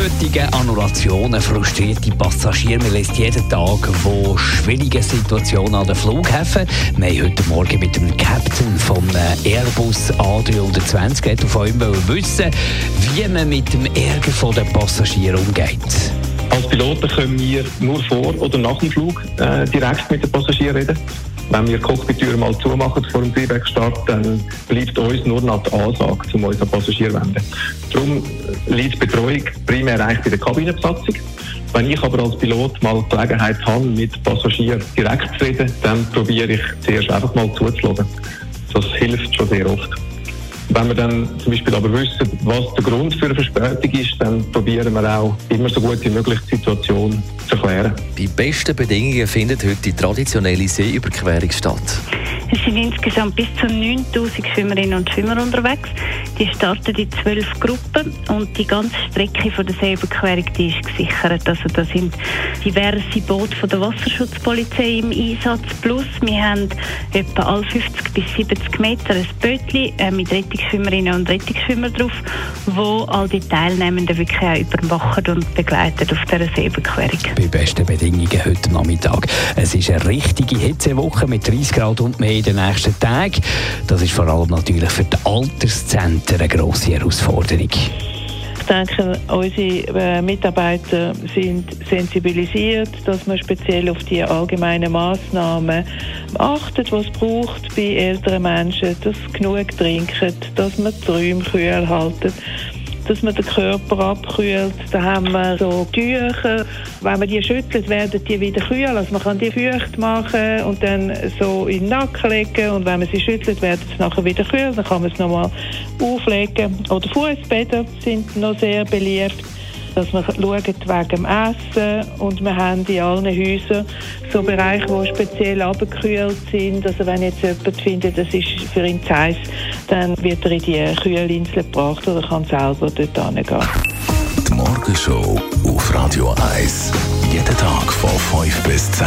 Verspätungen, Annulationen, frustrierte Passagiere. Man lässt jeden Tag von schwierigen Situationen an den Flughäfen. Wir haben heute Morgen mit dem Captain von äh, Airbus A320 geredet und von ihm wissen, wie man mit dem Ärger der Passagiere umgeht. Als Piloten können wir nur vor oder nach dem Flug äh, direkt mit den Passagieren reden. Wenn wir die Cockpit-Tür mal zumachen vor dem Triebwerkstart, dann bleibt uns nur noch die Ansage, um uns an Passagier zu wenden. Darum liegt die Betreuung primär eigentlich bei der Kabinenbesatzung. Wenn ich aber als Pilot mal die Gelegenheit habe, mit Passagieren direkt zu reden, dann probiere ich zuerst einfach mal zuzuschauen. Das hilft schon sehr oft. Wenn wir dann zum Beispiel aber wissen, was der Grund für eine Verspätung ist, dann probieren wir auch immer so gut wie möglich die Situation zu erklären. Bei besten Bedingungen findet heute die traditionelle Seeüberquerung statt. Es sind insgesamt bis zu 9000 Schwimmerinnen und Schwimmer unterwegs. Die starten in zwölf Gruppen und die ganze Strecke von der Seeüberquerung die ist gesichert. Also da sind diverse Boote von der Wasserschutzpolizei im Einsatz. Plus wir haben etwa alle 50 bis 70 Meter ein Bötchen äh, mit Rettungsschwimmerinnen und Rettungsschwimmer drauf, wo all die Teilnehmenden wirklich auch überwachen und begleiten auf dieser Seeüberquerung. Bei besten Bedingungen heute Nachmittag. Es ist eine richtige Hitzewoche mit 30 Grad und mehr in den nächsten Tagen. Das ist vor allem natürlich für die Alterszentren eine grosse Herausforderung. Ich denke, unsere äh, Mitarbeiter sind sensibilisiert, dass man speziell auf die allgemeinen Massnahmen achtet, was es braucht bei älteren Menschen, dass sie genug trinken, dass man die Räume kühl halten dass man den Körper abkühlt. Da haben wir so Tücher. Wenn man die schüttelt, werden die wieder kühl. Also man kann die feucht machen und dann so in den Nacken legen. Und wenn man sie schüttelt, werden sie nachher wieder kühl. Dann kann man es nochmal auflegen. Oder Fußbäder sind noch sehr beliebt dass wir schauen wegen dem Essen und wir haben in allen Häusern so Bereiche, die speziell abgekühlt sind. Also wenn jetzt jemand findet, das ist für ihn zu heiß, dann wird er in die Kühlinsel gebracht oder kann selber dort hingehen. Die Morgenshow auf Radio 1. Jeden Tag von 5 bis 10.